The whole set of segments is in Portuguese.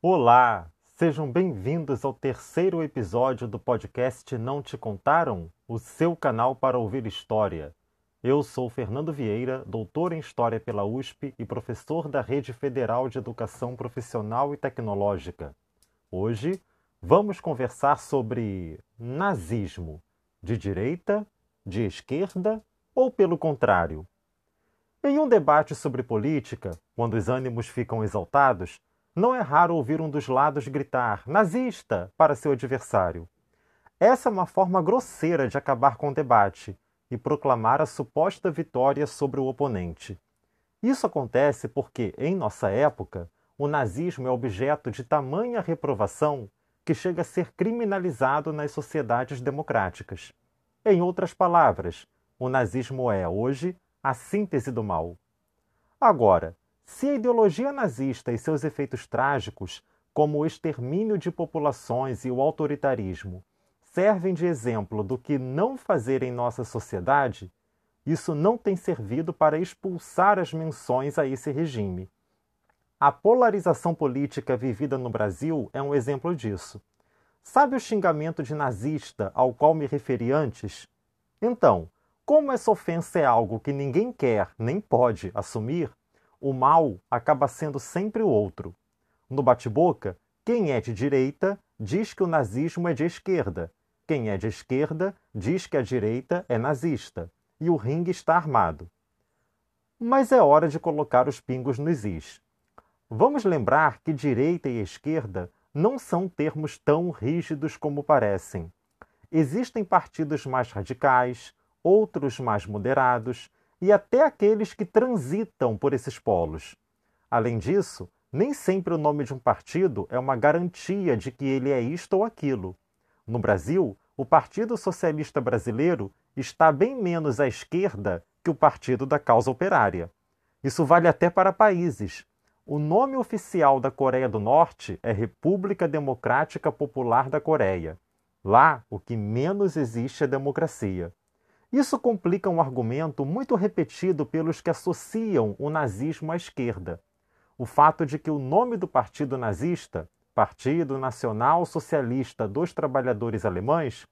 Olá, sejam bem-vindos ao terceiro episódio do podcast Não Te Contaram? O seu canal para ouvir história. Eu sou Fernando Vieira, doutor em História pela USP e professor da Rede Federal de Educação Profissional e Tecnológica. Hoje vamos conversar sobre nazismo, de direita, de esquerda ou pelo contrário. Em um debate sobre política, quando os ânimos ficam exaltados, não é raro ouvir um dos lados gritar nazista para seu adversário. Essa é uma forma grosseira de acabar com o debate e proclamar a suposta vitória sobre o oponente. Isso acontece porque, em nossa época, o nazismo é objeto de tamanha reprovação que chega a ser criminalizado nas sociedades democráticas. Em outras palavras, o nazismo é, hoje, a síntese do mal. Agora, se a ideologia nazista e seus efeitos trágicos, como o extermínio de populações e o autoritarismo, servem de exemplo do que não fazer em nossa sociedade, isso não tem servido para expulsar as menções a esse regime. A polarização política vivida no Brasil é um exemplo disso. Sabe o xingamento de nazista ao qual me referi antes? Então, como essa ofensa é algo que ninguém quer nem pode assumir, o mal acaba sendo sempre o outro. No bate-boca, quem é de direita diz que o nazismo é de esquerda, quem é de esquerda diz que a direita é nazista, e o ringue está armado. Mas é hora de colocar os pingos nos is. Vamos lembrar que direita e esquerda não são termos tão rígidos como parecem. Existem partidos mais radicais, outros mais moderados, e até aqueles que transitam por esses polos. Além disso, nem sempre o nome de um partido é uma garantia de que ele é isto ou aquilo. No Brasil, o Partido Socialista Brasileiro está bem menos à esquerda que o Partido da Causa Operária. Isso vale até para países. O nome oficial da Coreia do Norte é República Democrática Popular da Coreia. Lá, o que menos existe é democracia. Isso complica um argumento muito repetido pelos que associam o nazismo à esquerda. O fato de que o nome do partido nazista, Partido Nacional Socialista dos Trabalhadores Alemães,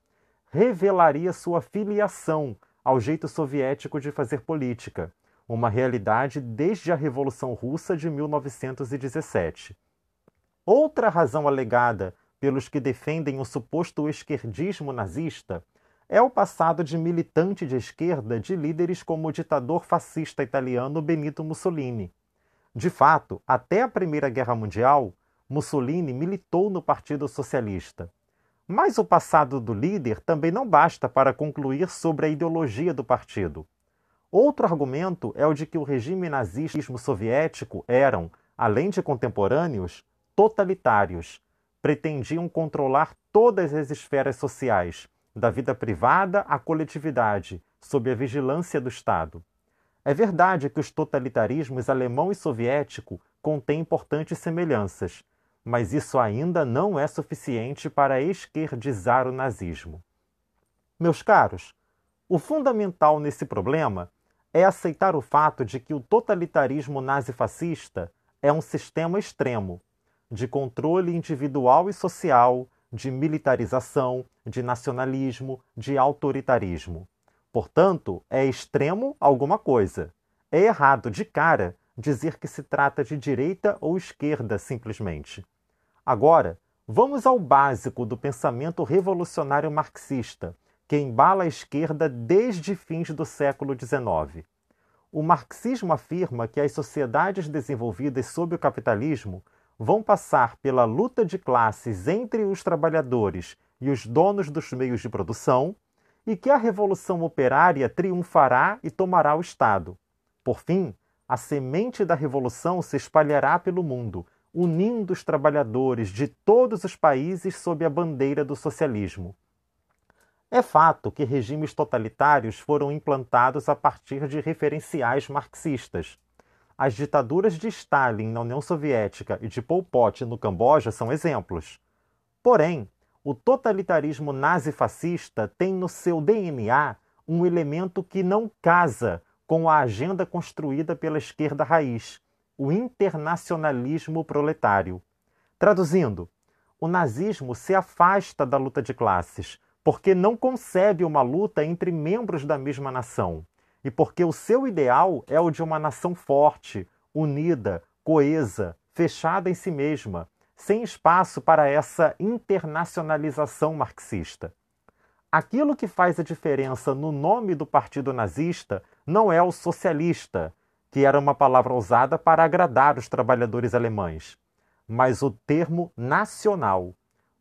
revelaria sua filiação ao jeito soviético de fazer política, uma realidade desde a Revolução Russa de 1917. Outra razão alegada pelos que defendem o suposto esquerdismo nazista é o passado de militante de esquerda de líderes como o ditador fascista italiano Benito Mussolini. De fato, até a Primeira Guerra Mundial, Mussolini militou no Partido Socialista. Mas o passado do líder também não basta para concluir sobre a ideologia do partido. Outro argumento é o de que o regime nazismo soviético eram, além de contemporâneos, totalitários. Pretendiam controlar todas as esferas sociais, da vida privada à coletividade, sob a vigilância do Estado. É verdade que os totalitarismos alemão e soviético contêm importantes semelhanças, mas isso ainda não é suficiente para esquerdizar o nazismo. Meus caros, o fundamental nesse problema é aceitar o fato de que o totalitarismo nazifascista é um sistema extremo de controle individual e social de militarização, de nacionalismo, de autoritarismo. Portanto, é extremo alguma coisa. É errado, de cara, dizer que se trata de direita ou esquerda simplesmente. Agora, vamos ao básico do pensamento revolucionário marxista, que embala a esquerda desde fins do século XIX. O marxismo afirma que as sociedades desenvolvidas sob o capitalismo vão passar pela luta de classes entre os trabalhadores e os donos dos meios de produção, e que a revolução operária triunfará e tomará o Estado. Por fim, a semente da revolução se espalhará pelo mundo, unindo os trabalhadores de todos os países sob a bandeira do socialismo. É fato que regimes totalitários foram implantados a partir de referenciais marxistas. As ditaduras de Stalin na União Soviética e de Pol Pot no Camboja são exemplos. Porém, o totalitarismo nazi-fascista tem no seu DNA um elemento que não casa com a agenda construída pela esquerda raiz, o internacionalismo proletário. Traduzindo, o nazismo se afasta da luta de classes porque não concebe uma luta entre membros da mesma nação e porque o seu ideal é o de uma nação forte, unida, coesa, fechada em si mesma, sem espaço para essa internacionalização marxista. Aquilo que faz a diferença no nome do partido nazista não é o socialista, que era uma palavra usada para agradar os trabalhadores alemães, mas o termo nacional.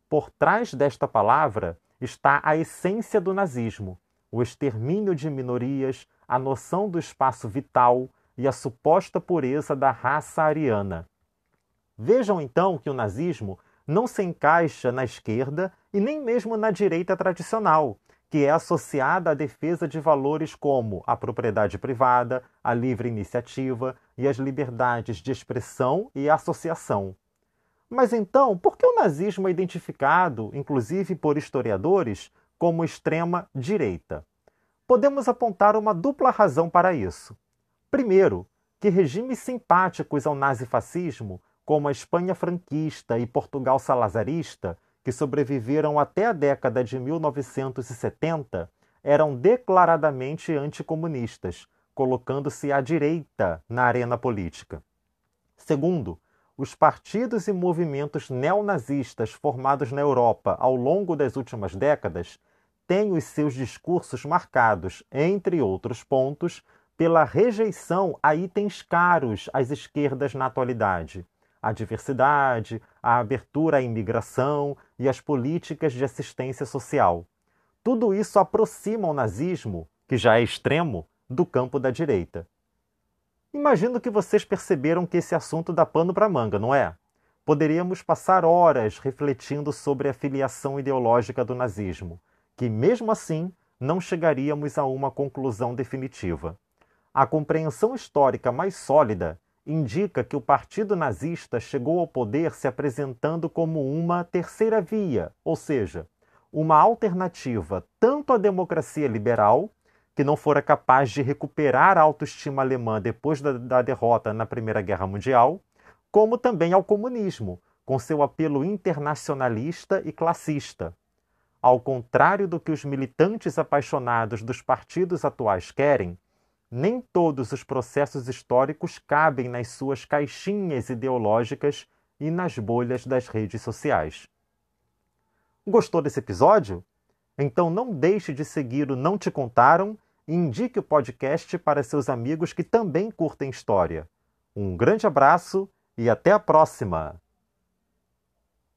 Por trás desta palavra está a essência do nazismo, o extermínio de minorias, a noção do espaço vital e a suposta pureza da raça ariana. Vejam então que o nazismo não se encaixa na esquerda e nem mesmo na direita tradicional, que é associada à defesa de valores como a propriedade privada, a livre iniciativa e as liberdades de expressão e associação. Mas então, por que o nazismo é identificado, inclusive por historiadores, como extrema direita? Podemos apontar uma dupla razão para isso. Primeiro, que regimes simpáticos ao nazifascismo como a Espanha franquista e Portugal salazarista, que sobreviveram até a década de 1970, eram declaradamente anticomunistas, colocando-se à direita na arena política. Segundo, os partidos e movimentos neonazistas formados na Europa ao longo das últimas décadas têm os seus discursos marcados, entre outros pontos, pela rejeição a itens caros às esquerdas na atualidade, a diversidade, a abertura à imigração e as políticas de assistência social. Tudo isso aproxima o nazismo, que já é extremo, do campo da direita. Imagino que vocês perceberam que esse assunto dá pano para manga, não é? Poderíamos passar horas refletindo sobre a filiação ideológica do nazismo, que mesmo assim não chegaríamos a uma conclusão definitiva. A compreensão histórica mais sólida indica que o partido nazista chegou ao poder se apresentando como uma terceira via, ou seja, uma alternativa tanto à democracia liberal, que não fora capaz de recuperar a autoestima alemã depois da, da derrota na Primeira Guerra Mundial, como também ao comunismo, com seu apelo internacionalista e classista. Ao contrário do que os militantes apaixonados dos partidos atuais querem, nem todos os processos históricos cabem nas suas caixinhas ideológicas e nas bolhas das redes sociais. Gostou desse episódio? Então não deixe de seguir o Não Te Contaram e indique o podcast para seus amigos que também curtem história. Um grande abraço e até a próxima!